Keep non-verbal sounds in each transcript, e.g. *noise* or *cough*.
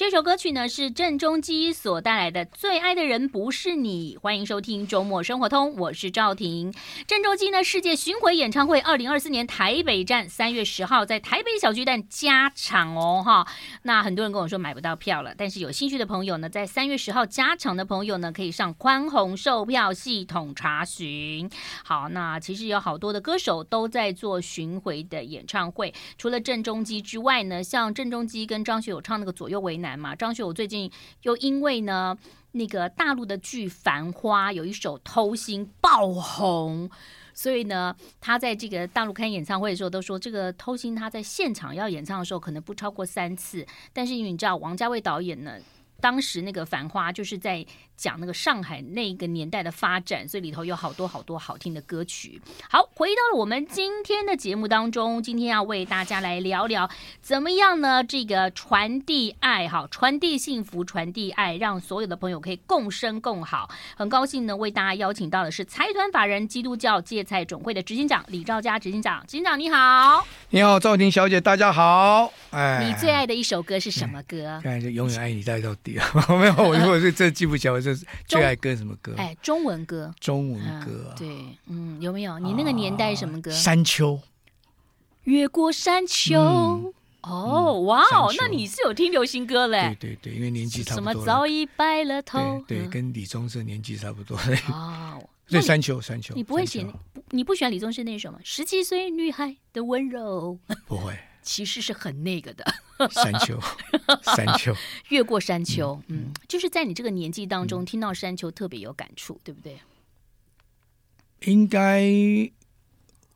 这首歌曲呢是郑中基所带来的《最爱的人不是你》。欢迎收听周末生活通，我是赵婷。郑中基呢世界巡回演唱会二零二四年台北站三月十号在台北小巨蛋加场哦哈。那很多人跟我说买不到票了，但是有兴趣的朋友呢，在三月十号加场的朋友呢，可以上宽宏售票系统查询。好，那其实有好多的歌手都在做巡回的演唱会，除了郑中基之外呢，像郑中基跟张学友唱那个左右为难嘛，张学友最近又因为呢那个大陆的剧《繁花》有一首《偷心》爆红，所以呢他在这个大陆开演唱会的时候都说，这个《偷心》他在现场要演唱的时候可能不超过三次，但是因为你知道王家卫导演呢，当时那个《繁花》就是在。讲那个上海那个年代的发展，所以里头有好多好多好听的歌曲。好，回到了我们今天的节目当中，今天要为大家来聊聊怎么样呢？这个传递爱，哈，传递幸福，传递爱，让所有的朋友可以共生共好。很高兴呢，为大家邀请到的是财团法人基督教芥菜总会的执行长李兆佳执行长。执行长你好，你好，赵婷小姐，大家好。哎，你最爱的一首歌是什么歌？看，就永远爱你爱到底啊！*laughs* 没有，我我是这记不起来，我是。*laughs* 最爱歌什么歌？哎，中文歌。中文歌、对，嗯，有没有？你那个年代什么歌？啊、山丘。越过山丘。嗯、哦，哇哦，那你是有听流行歌嘞？对对对，因为年纪差不多。什么早已白了头？对，跟李宗盛年纪差不多。*laughs* 哦，对，山丘，山丘。你不会写？你不喜欢李宗盛那首吗？十七岁女孩的温柔。不会。其实是很那个的。山丘，*laughs* 山丘。越过山丘，嗯，嗯，就是在你这个年纪当中、嗯、听到山丘特别有感触，对不对？应该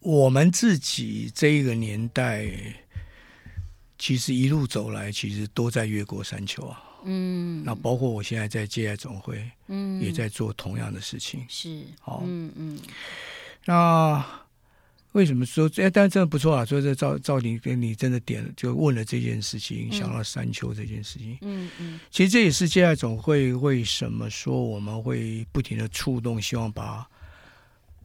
我们自己这一个年代，其实一路走来，其实都在越过山丘啊。嗯，那包括我现在在芥菜总会，嗯，也在做同样的事情。是，好，嗯嗯，那。为什么说？哎，但真的不错啊！所以这赵赵林跟你真的点，就问了这件事情，嗯、想到山丘这件事情。嗯嗯，其实这也是芥菜总会为什么说我们会不停的触动，希望把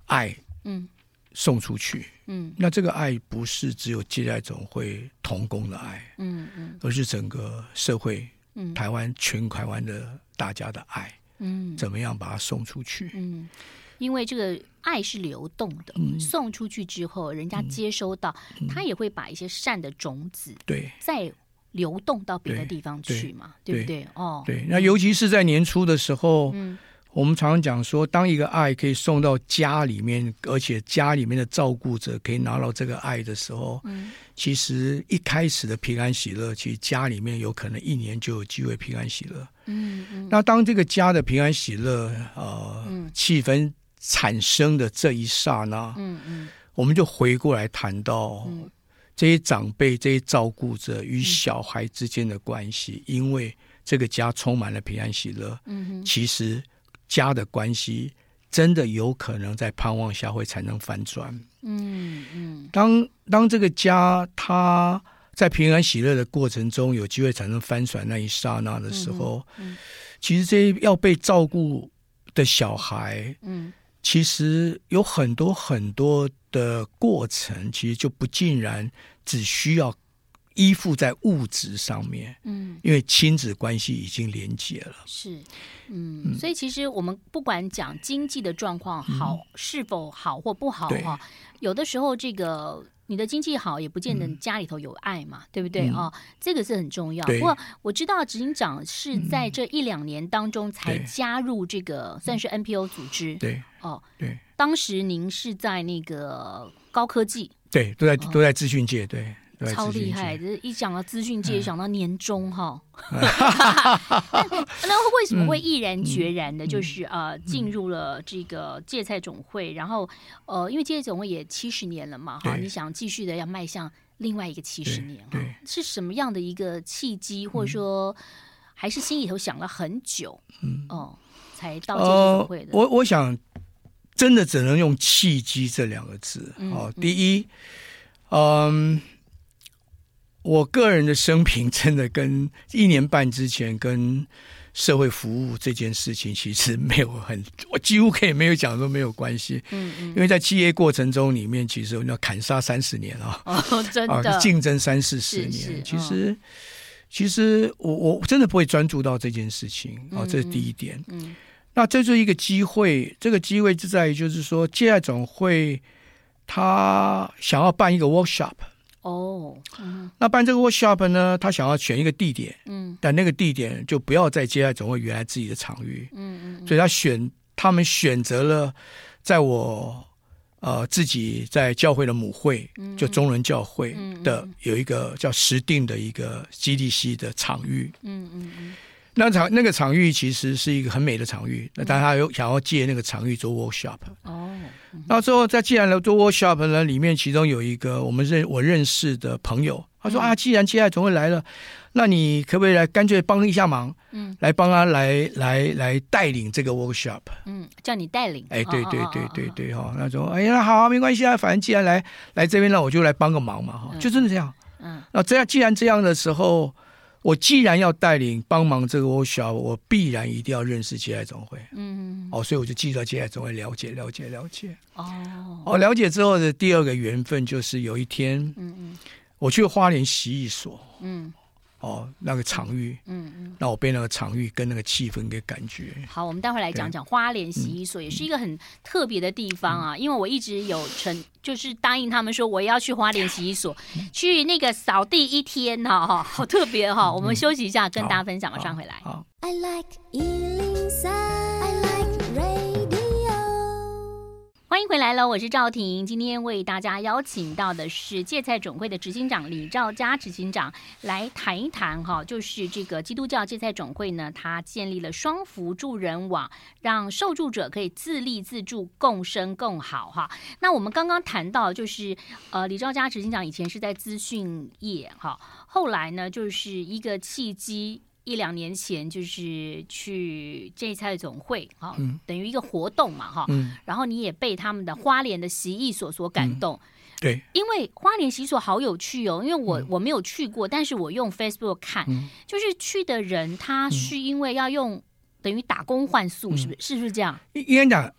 爱嗯送出去。嗯，那这个爱不是只有芥菜总会同工的爱，嗯嗯，而是整个社会，嗯，台湾全台湾的大家的爱，嗯，怎么样把它送出去？嗯。因为这个爱是流动的，嗯、送出去之后，人家接收到，嗯、他也会把一些善的种子，对，再流动到别的地方去嘛，对，不对？哦，对。那尤其是在年初的时候，嗯，我们常常讲说，当一个爱可以送到家里面，而且家里面的照顾者可以拿到这个爱的时候，嗯，其实一开始的平安喜乐，其实家里面有可能一年就有机会平安喜乐。嗯嗯。那当这个家的平安喜乐，呃，嗯、气氛。产生的这一刹那，嗯嗯，我们就回过来谈到这些长辈、这些照顾者与小孩之间的关系，因为这个家充满了平安喜乐，嗯，其实家的关系真的有可能在盼望下会产生翻转，嗯嗯。当当这个家他在平安喜乐的过程中有机会产生翻转那一刹那的时候，嗯，其实这些要被照顾的小孩，嗯。其实有很多很多的过程，其实就不尽然只需要依附在物质上面，嗯，因为亲子关系已经连结了。是，嗯，嗯，所以其实我们不管讲经济的状况好，嗯，是否好或不好哈，有的时候这个。你的经济好，也不见得家里头有爱嘛，嗯、对不对啊、嗯哦？这个是很重要。不过我知道执行长是在这一两年当中才加入这个算是 NPO 组织。对哦，对。当时您是在那个高科技，对，都在都在资讯界，对。超厉害！这一讲到资讯界，想到年终哈。*laughs* 那为什么会毅然决然的，就是呃进入了这个芥菜总会？然后呃，因为芥菜总会也七十年了嘛，哈，你想继续的要迈向另外一个七十年，对，是什么样的一个契机，或者说还是心里头想了很久，嗯哦，才到芥菜总会的？我我想，真的只能用契机这两个字。哦，第一，嗯。我个人的生平真的跟一年半之前跟社会服务这件事情其实没有很，我几乎可以没有讲说没有关系。嗯嗯，因为在企业过程中里面，其实我们要砍杀三十年啊，哦，真的，竞争三四十年。其实其实我我真的不会专注到这件事情啊，这是第一点。嗯，嗯那这就是一个机会，这个机会就在于就是说，接爱总会他想要办一个 workshop。哦，嗯、那办这个 workshop 呢，他想要选一个地点，嗯，但那个地点就不要再接待总会原来自己的场域，嗯嗯，嗯。所以他选他们选择了在我呃自己在教会的母会，嗯、就中伦教会的有一个叫石定的一个 GDC 的场域，嗯嗯嗯。那场那个场域其实是一个很美的场域，那但他有想要借那个场域做 workshop。哦，那之后在既然来做 workshop 呢，里面其中有一个我们认我认识的朋友，他说啊，既然接爱总会来了，那你可不可以来干脆帮一下忙？嗯，来帮他来来来带领这个 workshop。嗯，叫你带领。哎，对对对对对哈，那说哎呀，好，没关系啊，反正既然来来这边，那我就来帮个忙嘛哈，就真的这样。嗯，那这样既然这样的时候。我既然要带领帮忙这个 workshop，我必然一定要认识接爱总会。嗯，哦，所以我就记得接爱总会，了解了解了解。哦，哦，了解之后的第二个缘分就是有一天，嗯嗯，我去花莲洗衣所。嗯。哦，那个场域，嗯嗯，那我被那个场域跟那个气氛给感觉。好，我们待会来讲讲花莲洗衣所，也是一个很特别的地方啊。因为我一直有成，就是答应他们说我要去花莲洗衣所，去那个扫地一天哈，哈，好特别哈。我们休息一下，跟大家分享，马上回来。好。欢迎回来了，我是赵婷。今天为大家邀请到的是芥菜总会的执行长李兆佳执行长来谈一谈哈，就是这个基督教芥菜总会呢，它建立了双福助人网，让受助者可以自立自助，共生共好哈。那我们刚刚谈到，就是呃，李兆佳执行长以前是在资讯业哈，后来呢，就是一个契机。一两年前就是去芥菜总会哈，嗯、等于一个活动嘛哈，嗯、然后你也被他们的花莲的习艺所所感动，嗯、对，因为花莲习艺所好有趣哦，因为我、嗯、我没有去过，但是我用 Facebook 看，嗯、就是去的人他是因为要用、嗯、等于打工换宿，是不是？嗯、是不是这样？应该讲，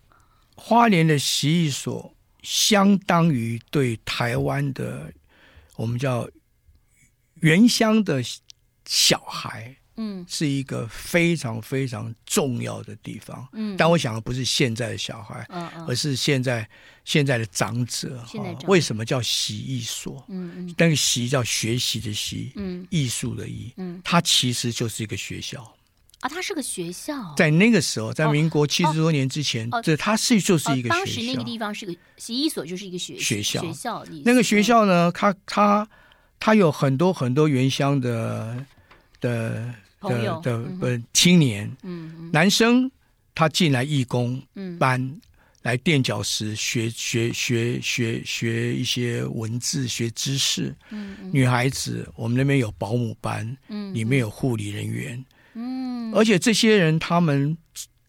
花莲的习艺所相当于对台湾的我们叫原乡的小孩。嗯，是一个非常非常重要的地方。嗯，但我想的不是现在的小孩，嗯嗯，而是现在现在的长者。现在为什么叫习艺所？嗯嗯，那个习叫学习的习，嗯，艺术的艺，嗯，它其实就是一个学校啊，它是个学校。在那个时候，在民国七十多年之前，这它是就是一个学校。当时那个地方是个洗衣所，就是一个学学校。学校那个学校呢，它它它有很多很多原乡的。的的的呃青年，嗯，男生他进来义工班来垫脚石学学学学学一些文字学知识，嗯，女孩子我们那边有保姆班，嗯，里面有护理人员，嗯，而且这些人他们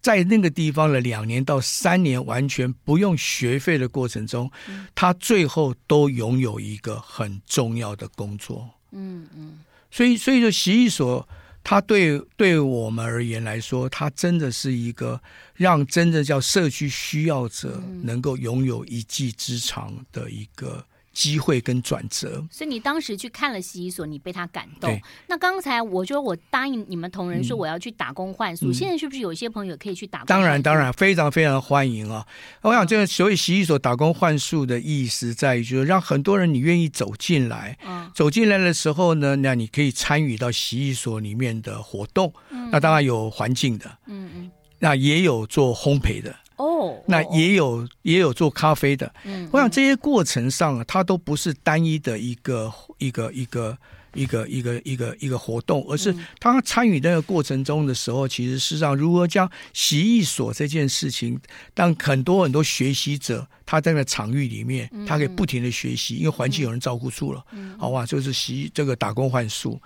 在那个地方的两年到三年完全不用学费的过程中，他最后都拥有一个很重要的工作，嗯嗯。所以，所以说，习艺所，它对对我们而言来说，它真的是一个让真的叫社区需要者能够拥有一技之长的一个。机会跟转折，所以你当时去看了洗衣所，你被他感动。那刚才我觉得我答应你们同仁说我要去打工换宿，嗯、现在是不是有一些朋友可以去打工？当然，当然，非常非常欢迎啊！我想这个所谓洗衣所打工换宿的意思在于，就是让很多人你愿意走进来，嗯、走进来的时候呢，那你可以参与到洗衣所里面的活动。嗯、那当然有环境的，嗯嗯，那也有做烘焙的。哦，那也有也有做咖啡的，嗯，我想这些过程上啊，它都不是单一的一个一个一个。一个一个一个一个活动，而是他参与那个过程中的时候，其实事实上如何将习艺所这件事情，让很多很多学习者他在那个场域里面，他可以不停的学习，因为环境有人照顾住了，好吧？就是习这个打工换宿，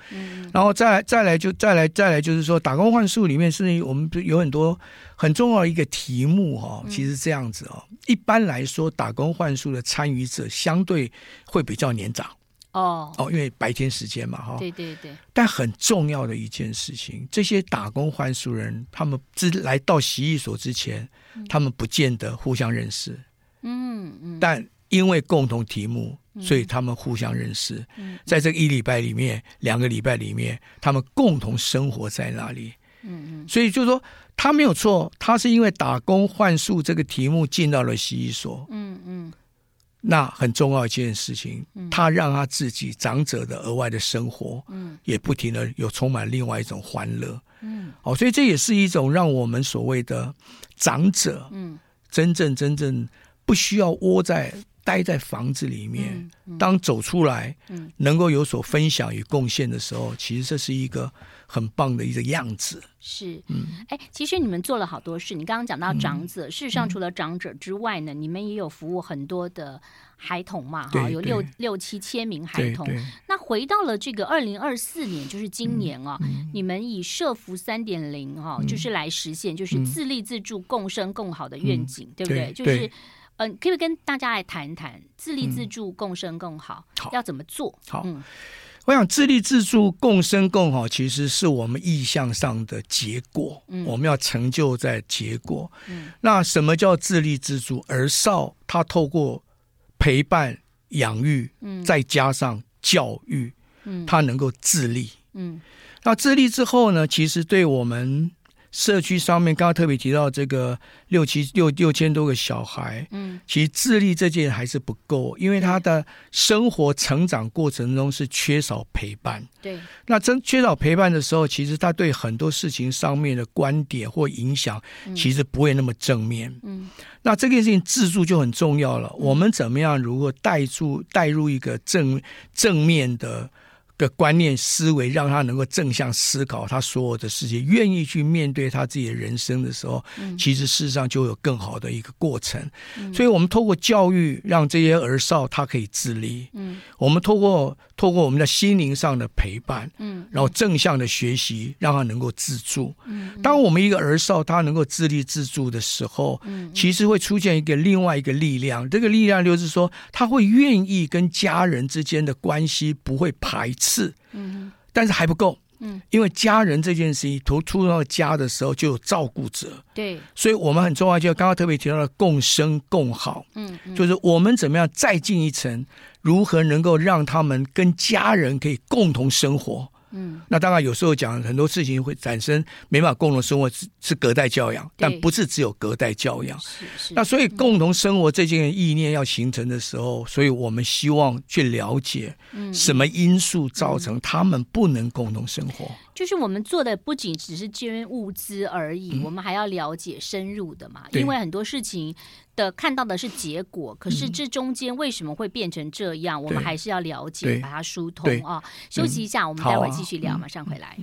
然后再来再来就再来再来就是说打工换宿里面是我们有很多很重要的一个题目哈，其实这样子哦，一般来说打工换宿的参与者相对会比较年长。哦哦，因为白天时间嘛，哈，对对对。但很重要的一件事情，这些打工换宿人，他们之来到洗衣所之前，嗯、他们不见得互相认识。嗯嗯。嗯但因为共同题目，所以他们互相认识。在这个一礼拜里面，两个礼拜里面，他们共同生活在那里。嗯嗯，所以就是说他没有错，他是因为打工换宿这个题目进到了洗衣所。嗯嗯，那很重要一件事情，他让他自己长者的额外的生活，嗯，也不停的有充满另外一种欢乐。嗯，哦，所以这也是一种让我们所谓的长者，嗯，真正真正不需要窝在。待在房子里面，嗯嗯、当走出来，嗯、能够有所分享与贡献的时候，其实这是一个很棒的一个样子。是，嗯，哎，其实你们做了好多事。你刚刚讲到长者，嗯、事实上除了长者之外呢，嗯、你们也有服务很多的孩童嘛，哈，有六六七千名孩童。那回到了这个二零二四年，就是今年啊，嗯、你们以社福三点零哈，就是来实现就是自立自助、共生共好的愿景，嗯、对不对？对就是。嗯，可不可以跟大家来谈谈自立自助、共生共好，好。要怎么做？好，嗯、我想自立自助、共生共好，其实是我们意向上的结果。嗯，我们要成就在结果。嗯，那什么叫自立自助？而少他透过陪伴、养育，嗯，再加上教育，嗯，他能够自立。嗯，那自立之后呢？其实对我们。社区上面刚刚特别提到这个六七六六千多个小孩，嗯，其实智力这件还是不够，因为他的生活成长过程中是缺少陪伴。对，那真缺少陪伴的时候，其实他对很多事情上面的观点或影响，其实不会那么正面。嗯，那这件事情自助就很重要了。我们怎么样如果带入带入一个正正面的？的观念思维，让他能够正向思考他所有的事情，愿意去面对他自己的人生的时候，嗯、其实事实上就有更好的一个过程。嗯、所以，我们透过教育，让这些儿少他可以自立。嗯，我们透过透过我们的心灵上的陪伴，嗯，然后正向的学习，让他能够自助。嗯，当我们一个儿少他能够自立自助的时候，嗯，其实会出现一个另外一个力量，这个力量就是说，他会愿意跟家人之间的关系不会排斥。嗯，但是还不够，嗯，因为家人这件事情，从出到家的时候就有照顾者，对，所以我们很重要，就刚刚特别提到的共生共好，嗯，嗯，就是我们怎么样再进一层，如何能够让他们跟家人可以共同生活。嗯，那当然有时候讲很多事情会产生没办法共同生活，是是隔代教养，但不是只有隔代教养。是是。那所以共同生活这件意念要形成的时候，嗯、所以我们希望去了解，什么因素造成他们不能共同生活。嗯嗯就是我们做的不仅只是捐物资而已，嗯、我们还要了解深入的嘛。因为很多事情的看到的是结果，可是这中间为什么会变成这样，嗯、我们还是要了解，把它疏通啊。休息一下，嗯、我们待会儿继续聊，啊、马上回来。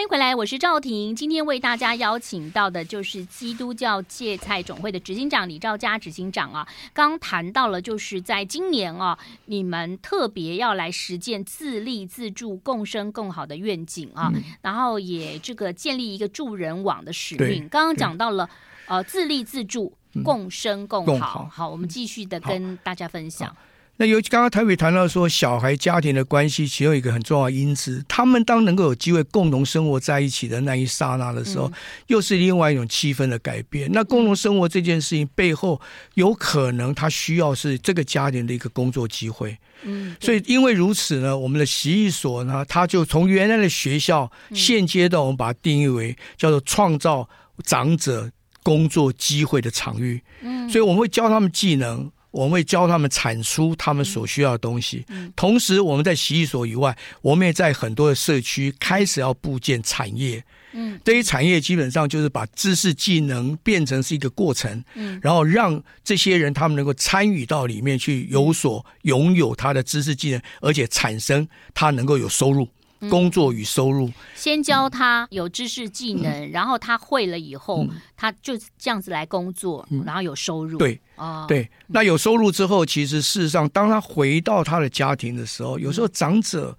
迎回来，我是赵婷。今天为大家邀请到的就是基督教芥菜种会的执行长李兆佳执行长啊。刚谈到了，就是在今年啊，你们特别要来实践自立自助、共生共好的愿景啊，嗯、然后也这个建立一个助人网的使命。刚刚讲到了呃，自立自助、共生共好。共好，好，我们继续的跟大家分享。那尤其刚刚台北谈到说，小孩家庭的关系，其中一个很重要的因子，他们当能够有机会共同生活在一起的那一刹那的时候，嗯、又是另外一种气氛的改变。那共同生活这件事情背后，有可能他需要是这个家庭的一个工作机会。嗯，所以因为如此呢，我们的习艺所呢，他就从原来的学校，现阶段我们把它定义为叫做创造长者工作机会的场域。嗯，所以我们会教他们技能。我们会教他们产出他们所需要的东西，同时我们在洗衣所以外，我们也在很多的社区开始要布建产业。嗯，这些产业基本上就是把知识技能变成是一个过程，嗯，然后让这些人他们能够参与到里面去，有所拥有他的知识技能，而且产生他能够有收入。工作与收入，先教他有知识技能，嗯、然后他会了以后，嗯、他就这样子来工作，嗯、然后有收入。对，哦，对，那有收入之后，其实事实上，当他回到他的家庭的时候，有时候长者，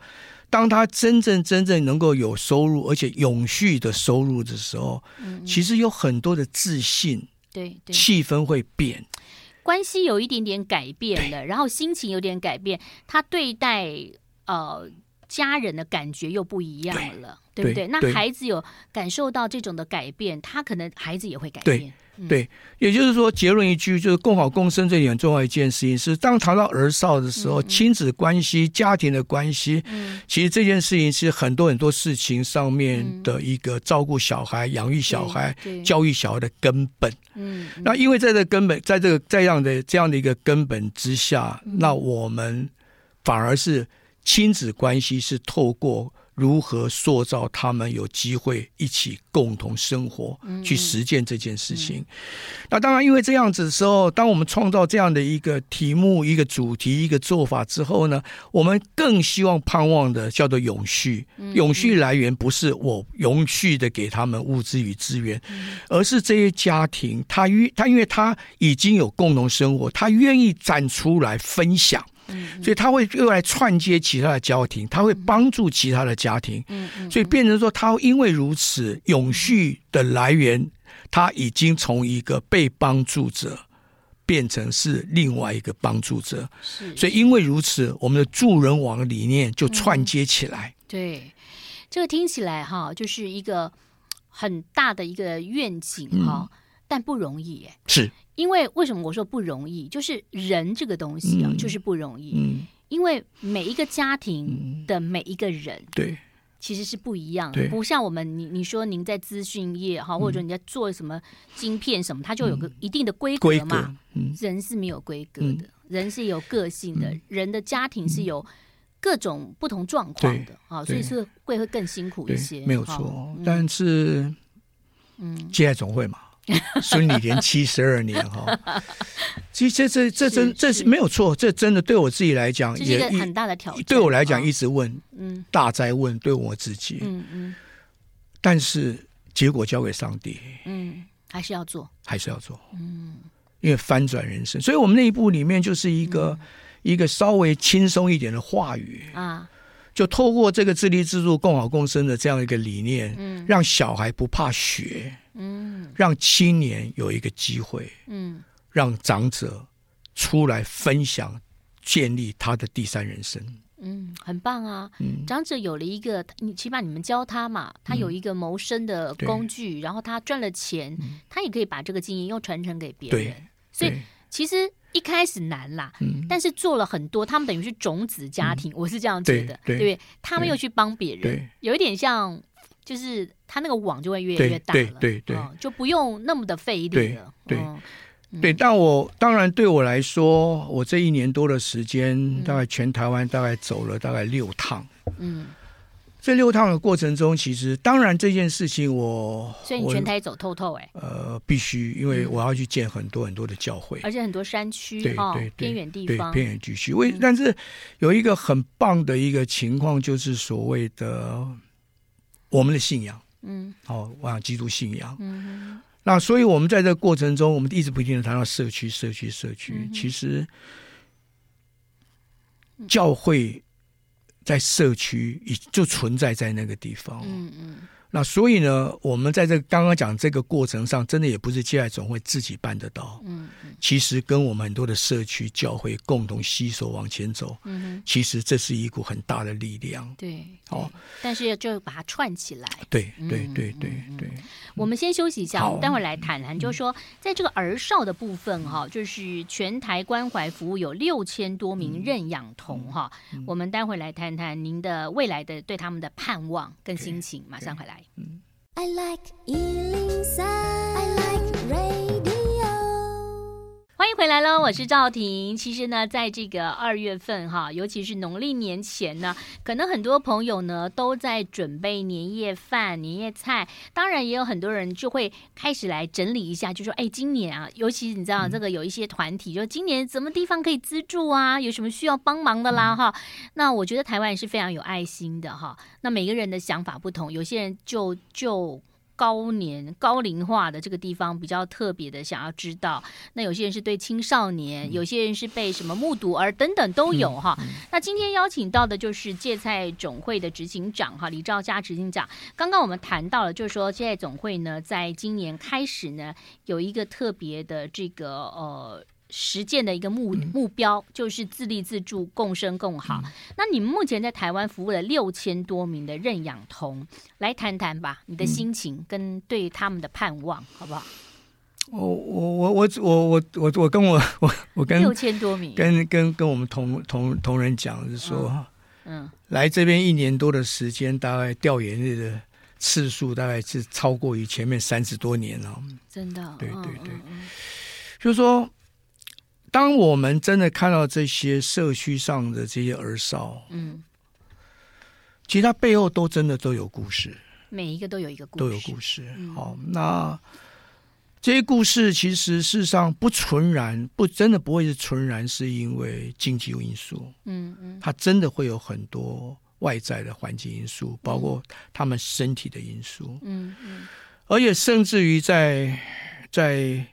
当他真正真正能够有收入，而且永续的收入的时候，嗯、其实有很多的自信，对，对。气氛会变，关系有一点点改变了，然后心情有点改变，他对待呃。家人的感觉又不一样了，对，对不对？对，那孩子有感受到这种的改变，他可能孩子也会改变。对，对，也就是说，结论一句，就是共好共生这里很重要一件事情是，当谈到儿少的时候，嗯、亲子关系、家庭的关系，嗯，其实这件事情是很多很多事情上面的一个照顾小孩、养育小孩、教育小孩的根本。嗯，那因为在这根本，在这个这样的这样的一个根本之下，嗯、那我们反而是亲子关系是透过。如何塑造他们有机会一起共同生活，去实践这件事情？那当然，因为这样子的时候，当我们创造这样的一个题目、一个主题、一个做法之后呢，我们更希望盼望的叫做永续。永续来源不是我永续的给他们物资与资源，而是这些家庭，他愿他因为他已经有共同生活，他愿意站出来分享。所以他会又来串接其他的家庭，他会帮助其他的家庭，所以变成说，他因为如此，永续的来源，他已经从一个被帮助者变成是另外一个帮助者。所以因为如此，我们的助人网的理念就串接起来。对，这个听起来哈，就是一个很大的一个愿景哈，但不容易耶。是。因为为什么我说不容易？就是人这个东西啊，嗯、就是不容易。嗯，因为每一个家庭的每一个人，嗯、对，其实是不一样的。对不像我们，你你说您在资讯业哈，或者说你在做什么晶片什么，它就有个一定的规格嘛。人是没有规格的，嗯、人是有个性的，嗯、人的家庭是有各种不同状况的啊，所以是会会更辛苦一些。没有错，嗯、但是，嗯，接爱总会嘛。*laughs* 孙理莲七十二年哈，其实这这这真这是没有错，这真的对我自己来讲也一很大的挑战。对我来讲，一直问，嗯，大灾问，对我自己，嗯嗯。但是结果交给上帝，嗯，还是要做，还是要做，嗯，因为翻转人生，所以我们那一部里面就是一个一个稍微轻松一点的话语。啊，就透过这个自立自助、共好共生的这样一个理念，嗯，让小孩不怕学。嗯，让青年有一个机会，嗯，让长者出来分享，建立他的第三人生，嗯，很棒啊，嗯，长者有了一个，你起码你们教他嘛，他有一个谋生的工具，然后他赚了钱，他也可以把这个经验又传承给别人，对，所以其实一开始难啦，嗯，但是做了很多，他们等于是种子家庭，我是这样觉得，对？他们又去帮别人，有一点像。就是他那个网就会越来越大了，对对对，就不用那么的费力了。对对，但我当然对我来说，我这一年多的时间，大概全台湾大概走了大概六趟。嗯，这六趟的过程中，其实当然这件事情我，所以你全台走透透哎。呃，必须，因为我要去见很多很多的教会，而且很多山区，对对，偏远地方，偏远地区。为但是有一个很棒的一个情况，就是所谓的。我们的信仰，嗯，好，我想基督信仰，嗯哼，那所以我们在这个过程中，我们一直不停的谈到社区，社区，社区。嗯、其实，教会在社区已就存在在那个地方，那所以呢，我们在这刚刚讲这个过程上，真的也不是接爱总会自己办得到。嗯，嗯，其实跟我们很多的社区教会共同携手往前走。嗯哼，其实这是一股很大的力量。对，哦，但是就把它串起来。对，对，对，对，对。我们先休息一下，我们待会儿来谈谈，就是说，在这个儿少的部分哈，就是全台关怀服务有六千多名认养童哈，我们待会儿来谈谈您的未来的对他们的盼望跟心情，马上回来。嗯，I like 103, I like radio。欢迎回来喽，我是赵婷。其实呢，在这个二月份哈，尤其是农历年前呢，可能很多朋友呢都在准备年夜饭、年夜菜。当然，也有很多人就会开始来整理一下，就说：“哎，今年啊，尤其你知道这个有一些团体，就今年什么地方可以资助啊？有什么需要帮忙的啦？哈。”那我觉得台湾是非常有爱心的哈。那每个人的想法不同，有些人就就。高年高龄化的这个地方比较特别的，想要知道。那有些人是对青少年，有些人是被什么目睹而等等都有哈。那今天邀请到的就是芥菜总会的执行长哈李兆佳执行长。刚刚我们谈到了，就是说芥菜总会呢，在今年开始呢，有一个特别的这个呃。实践的一个目目标，就是自立自助、共生共好。嗯、那你们目前在台湾服务了六千多名的认养童，来谈谈吧，你的心情跟对他们的盼望，好不好？我我我我我我我我跟我我我跟六千多名跟跟跟我们同同同仁讲，就是说，嗯，来这边一年多的时间，大概调研日的次数大概是超过于前面三十多年了。真的，对对对，就是说，当我们真的看到这些社区上的这些儿少，嗯，其实他背后都真的都有故事，每一个都有一个故事，都有故事。好，那。这些故事其实事实上不纯然不真的不会是纯然是因为经济因素，嗯嗯，它真的会有很多外在的环境因素，包括他们身体的因素，嗯嗯，而且甚至于在在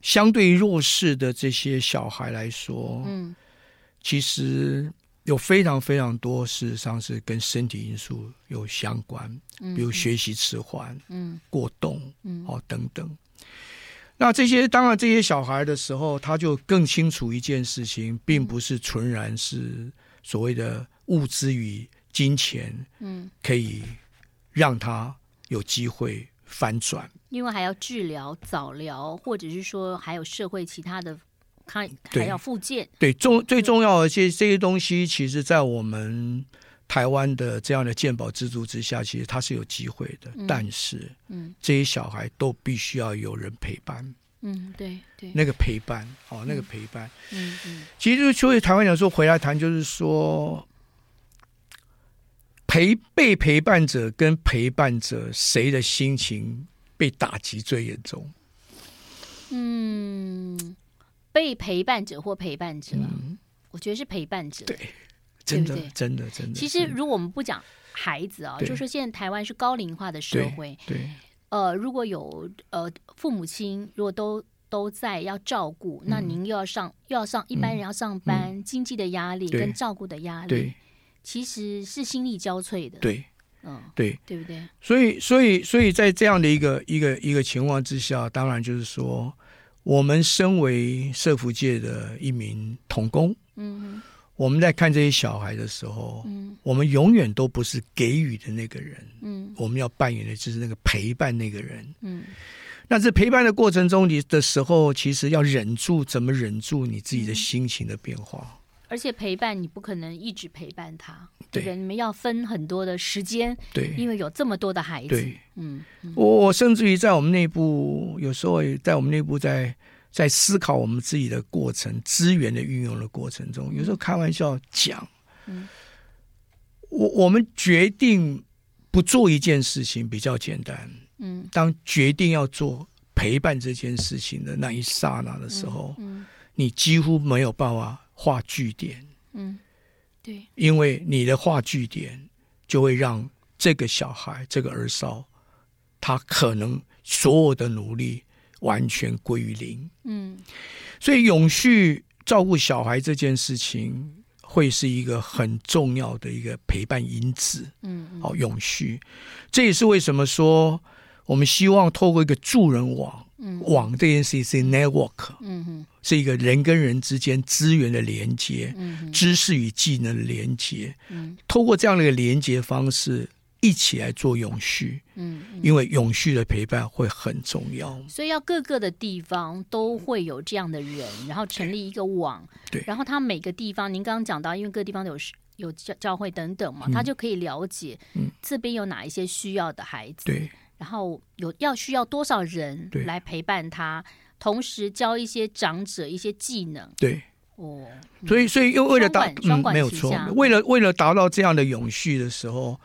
相对弱势的这些小孩来说，嗯，其实有非常非常多事实上是跟身体因素有相关，嗯比如学习迟缓，嗯，过动，嗯，哦等等。那这些当然，这些小孩的时候，他就更清楚一件事情，并不是纯然是所谓的物资与金钱，嗯，可以让他有机会翻转。因为还要治疗、早疗，或者是说还有社会其他的，看还要复健。对，重最重要的这这些东西，其实在我们。台湾的这样的健保制度之下，其实它是有机会的，嗯、但是，嗯，这些小孩都必须要有人陪伴，嗯，对对，那个陪伴，哦，那个陪伴，嗯嗯，嗯其实就是所以台湾人说回来谈，就是说陪被陪伴者跟陪伴者谁的心情被打击最严重？嗯，被陪伴者或陪伴者，嗯、我觉得是陪伴者，对。真的，真的，真的。其实，如果我们不讲孩子啊，就是说现在台湾是高龄化的社会，对，呃，如果有呃父母亲如果都都在要照顾，那您又要上又要上一般人要上班，经济的压力跟照顾的压力，其实是心力交瘁的。对，嗯，对，对不对？所以，所以，所以在这样的一个一个一个情况之下，当然就是说，我们身为社福界的一名童工，嗯。我们在看这些小孩的时候，嗯，我们永远都不是给予的那个人，嗯，我们要扮演的就是那个陪伴那个人，嗯。那这陪伴的过程中，你的时候其实要忍住，怎么忍住你自己的心情的变化？而且陪伴你不可能一直陪伴他，对，不对？你们要分很多的时间，对，因为有这么多的孩子，对，嗯。我我甚至于在我们内部，有时候也在我们内部在。在思考我们自己的过程、资源的运用的过程中，有时候开玩笑讲，嗯，我我们决定不做一件事情比较简单，嗯，当决定要做陪伴这件事情的那一刹那的时候，嗯，你几乎没有办法画句点，嗯，对，因为你的画句点就会让这个小孩、这个儿少，他可能所有的努力。完全归于零。嗯，所以永续照顾小孩这件事情会是一个很重要的一个陪伴因子。嗯，好，永续，这也是为什么说我们希望透过一个助人网，嗯，网这件事情是 network，嗯哼，是一个人跟人之间资源的连接，嗯，知识与技能的连接，嗯，透过这样的一个连接方式。一起来做永续，嗯，嗯，因为永续的陪伴会很重要，所以要各个的地方都会有这样的人，然后成立一个网，对，然后他每个地方，您刚刚讲到，因为各个地方都有有教教会等等嘛，嗯、他就可以了解，嗯，这边有哪一些需要的孩子，对，然后有要需要多少人来陪伴他，对同时教一些长者一些技能，对，哦，所以所以又为了达，嗯，没有错，为了为了达到这样的永续的时候。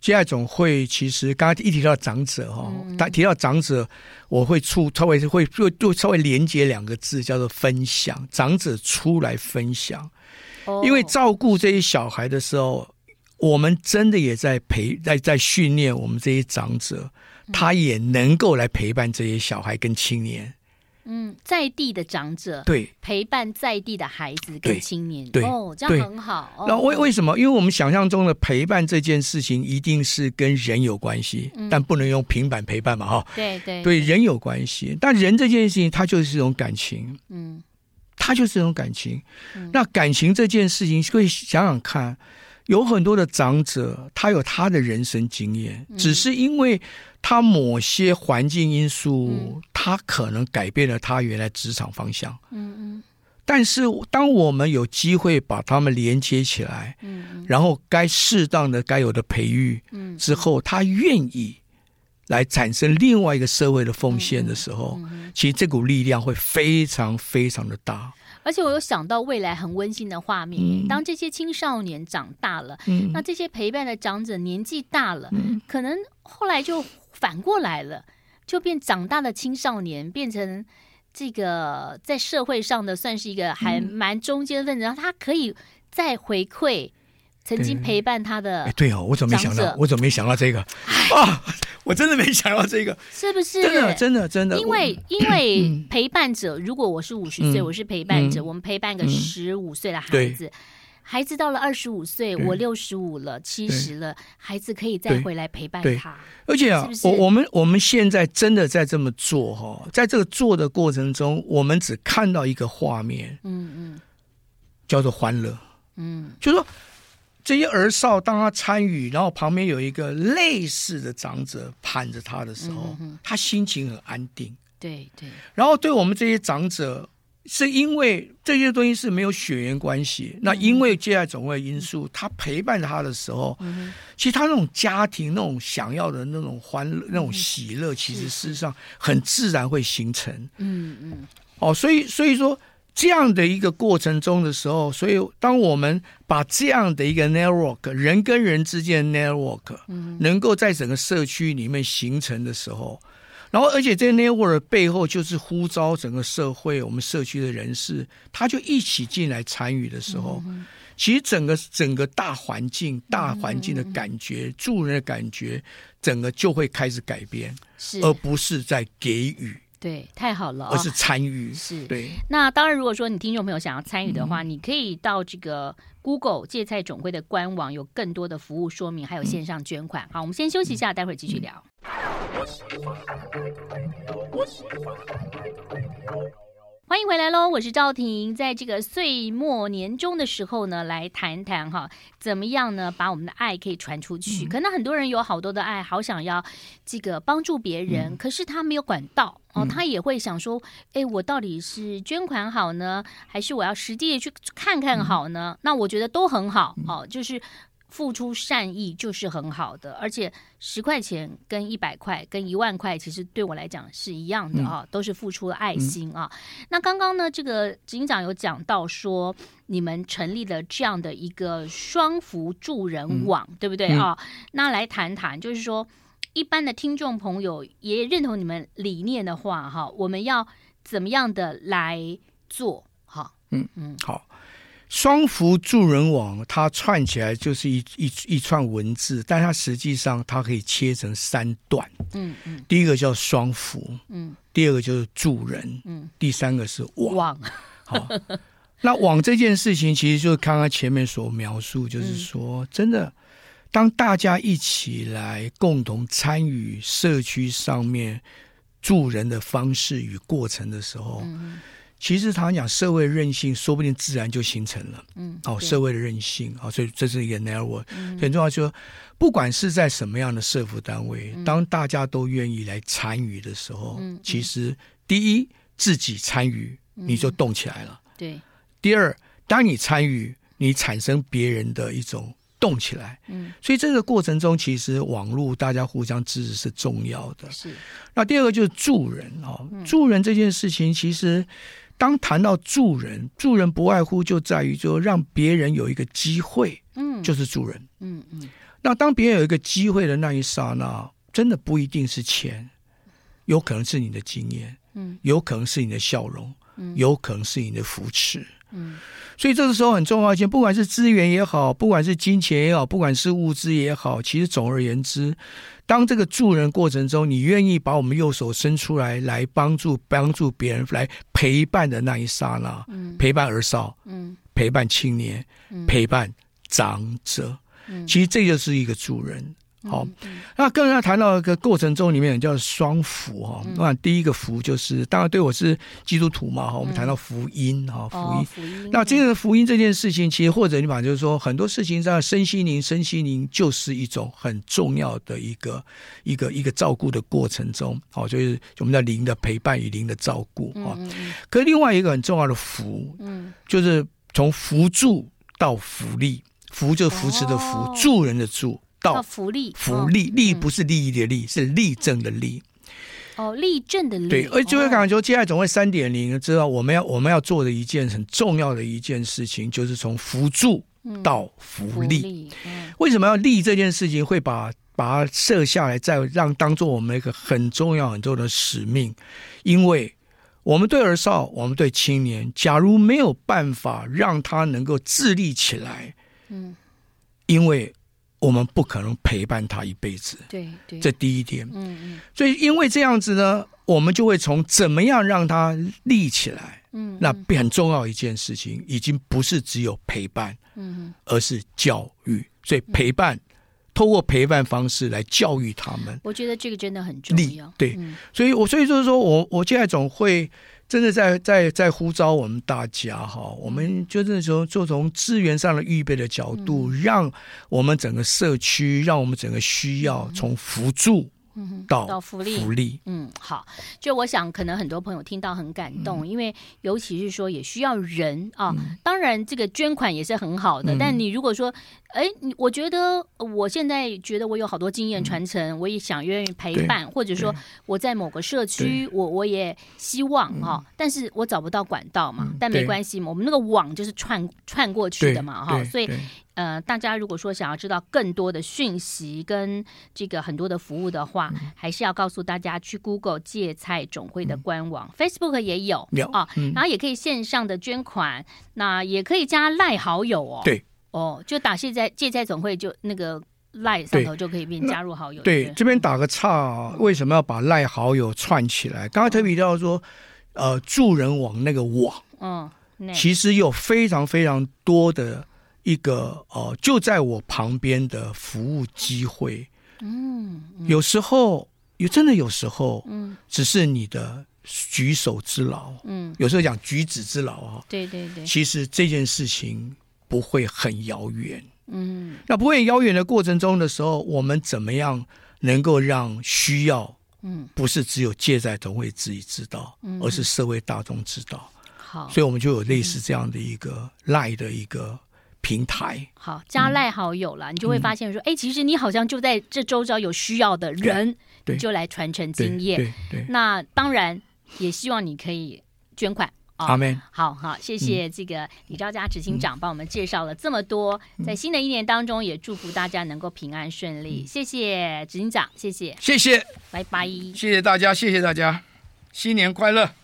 接爱总会其实刚刚一提到长者哈，他、嗯、提到长者，我会出稍微会就就稍微连接两个字，叫做分享。长者出来分享，哦、因为照顾这些小孩的时候，我们真的也在陪在在训练我们这些长者，他也能够来陪伴这些小孩跟青年。嗯，在地的长者对陪伴在地的孩子跟青年，对哦，这样很好。那为为什么？因为我们想象中的陪伴这件事情，一定是跟人有关系，嗯、但不能用平板陪伴嘛，哈。对对，对人有关系，但人这件事情，它就是一种感情。嗯，他就是一种感情。那感情这件事情，可以想想看，有很多的长者，他有他的人生经验，只是因为他某些环境因素，他可能改变了他原来职场方向。嗯嗯。但是，当我们有机会把他们连接起来，嗯然后该适当的、该有的培育，嗯之后，他愿意。来产生另外一个社会的奉献的时候，其实这股力量会非常非常的大。而且我有想到未来很温馨的画面，嗯、当这些青少年长大了，嗯、那这些陪伴的长者年纪大了，嗯、可能后来就反过来了，就变长大的青少年变成这个在社会上的算是一个还蛮中间分子，嗯、然后他可以再回馈曾经陪伴他的。对哦，我怎么没想到？我怎么没想到这个啊？我真的没想到这个，是不是？真的，真的，真的。因为，因为陪伴者，如果我是五十岁，我是陪伴者，我们陪伴个十五岁的孩子，孩子到了二十五岁，我六十五了，七十了，孩子可以再回来陪伴他。而且啊，我我们我们现在真的在这么做哈，在这个做的过程中，我们只看到一个画面，嗯嗯，叫做欢乐，嗯，就是说。这些儿少，当他参与，然后旁边有一个类似的长者盼着他的时候，嗯、他心情很安定。对对。然后对我们这些长者，是因为这些东西是没有血缘关系。嗯、那因为接下来总会因素，他陪伴他的时候，嗯、其实他那种家庭那种想要的那种欢乐、那种喜乐，其实事实上很自然会形成。嗯嗯。哦，所以所以说。这样的一个过程中的时候，所以当我们把这样的一个 network 人跟人之间的 network 能够在整个社区里面形成的时候，然后而且这个 network 背后就是呼召整个社会我们社区的人士，他就一起进来参与的时候，其实整个整个大环境大环境的感觉助人的感觉，整个就会开始改变，而不是在给予。对，太好了，而是参与是。对，那当然，如果说你听众朋友想要参与的话，嗯、你可以到这个 Google 芥菜总会的官网，有更多的服务说明，还有线上捐款。嗯、好，我们先休息一下，嗯、待会儿继续聊。嗯欢迎回来喽！我是赵婷，在这个岁末年终的时候呢，来谈谈哈，怎么样呢？把我们的爱可以传出去。嗯、可能很多人有好多的爱，好想要这个帮助别人，嗯、可是他没有管道哦，他也会想说：哎，我到底是捐款好呢，还是我要实地去看看好呢？嗯、那我觉得都很好哦，就是。付出善意就是很好的，而且十块钱跟一百块跟一万块，其实对我来讲是一样的啊，嗯、都是付出了爱心啊。嗯、那刚刚呢，这个执行长有讲到说，你们成立了这样的一个双福助人网，嗯、对不对啊？嗯、那来谈谈，就是说，一般的听众朋友也认同你们理念的话，哈，我们要怎么样的来做？哈，嗯嗯，好。双福助人网，它串起来就是一一一串文字，但它实际上它可以切成三段。嗯嗯，嗯第一个叫双福，嗯，第二个就是助人，嗯，第三个是网。网 *laughs* 好，那网这件事情，其实就是刚刚前面所描述，就是说，嗯、真的，当大家一起来共同参与社区上面助人的方式与过程的时候。嗯其实常讲社会韧性，说不定自然就形成了。嗯，哦，社会的韧性啊，所以这是一个 network。嗯，很重要，就是说不管是在什么样的社福单位，嗯，当大家都愿意来参与的时候，嗯，其实第一自己参与，你就动起来了。嗯，对。第二，当你参与，你产生别人的一种动起来。嗯。所以这个过程中，其实网络大家互相支持是重要的。是。那第二个就是助人啊，助人这件事情其实。当谈到助人，助人不外乎就在于就让别人有一个机会，嗯，就是助人，嗯嗯。嗯，那当别人有一个机会的那一刹那，真的不一定是钱，有可能是你的经验，嗯，有可能是你的笑容，嗯，有可能是你的扶持，嗯。所以这个时候很重要一件，不管是资源也好，不管是金钱也好，不管是物资也好，其实总而言之。当这个助人过程中，你愿意把我们右手伸出来，来帮助帮助别人，来陪伴的那一刹那，嗯，陪伴儿少，嗯，陪伴青年，嗯，陪伴长者，嗯，其实这就是一个助人好，那刚才谈到一个过程中里面叫双福哈。那第一个福就是，当然对我是基督徒嘛哈。我们谈到福音哈，福音。那这个福音这件事情，其实或者你把就是说很多事情上，身心灵，身心灵就是一种很重要的一个一个一个照顾的过程中，好，就是我们叫灵的陪伴与灵的照顾啊。可是另外一个很重要的福，嗯，就是从扶助到福利，扶就扶持的扶，助人的助。到福利，福利，利不是利益的利，是立正的立。哦，立正的立。对，而就会讲说，接下来总会三点零，知道我们要我们要做的一件很重要的一件事情，就是从辅助到福利。为什么要利这件事情？会把把它设下来，再让当做我们一个很重要很重要的使命，因为我们对儿少，我们对青年，假如没有办法让他能够自立起来，嗯，因为。我们不可能陪伴他一辈子，对对，这第一点。嗯嗯，所以因为这样子呢，我们就会从怎么样让他立起来，嗯，那很重要一件事情，已经不是只有陪伴，嗯，而是教育。所以陪伴，透过陪伴方式来教育他们，我觉得这个真的很重要。对，所以我所以就是说我我现在总会。真的在在在呼召我们大家哈，我们就是说，就从资源上的预备的角度，让我们整个社区，让我们整个需要从辅助。嗯，到福利，福利，嗯，好，就我想，可能很多朋友听到很感动，嗯、因为尤其是说也需要人啊。嗯、当然，这个捐款也是很好的，嗯、但你如果说，哎，你我觉得我现在觉得我有好多经验传承，嗯、我也想愿意陪伴，或者说我在某个社区，我我也希望哈，嗯、但是我找不到管道嘛，嗯、但没关系嘛，我们那个网就是串串过去的嘛，哈，所以。呃，大家如果说想要知道更多的讯息跟这个很多的服务的话，嗯、还是要告诉大家去 Google 芥菜总会的官网、嗯、，Facebook 也有有啊，嗯、然后也可以线上的捐款，那也可以加赖好友哦。对，哦，就打芥菜芥菜总会就那个赖上头就可以变加入好友。对，这边打个岔，为什么要把赖好友串起来？刚才特别提到说，呃，助人网那个网，嗯，其实有非常非常多的。一个呃，就在我旁边的服务机会，嗯，嗯。有时候有真的有时候，嗯，只是你的举手之劳，嗯，有时候讲举止之劳啊，对对对，其实这件事情不会很遥远，嗯，那不会很遥远的过程中的时候，我们怎么样能够让需要，嗯，不是只有借债总会自己知道，嗯，而是社会大众知道，好，所以我们就有类似这样的一个赖的一个。平台。好，加赖好友了，嗯、你就会发现说，哎、嗯，其实你好像就在这周遭有需要的人，对，就来传承经验。对，那当然也希望你可以捐款。阿门。好好，谢谢这个李昭佳执行长帮我们介绍了这么多，嗯、在新的一年当中也祝福大家能够平安顺利。嗯、谢谢执行长，谢谢，谢谢，拜拜，谢谢大家，谢谢大家，新年快乐。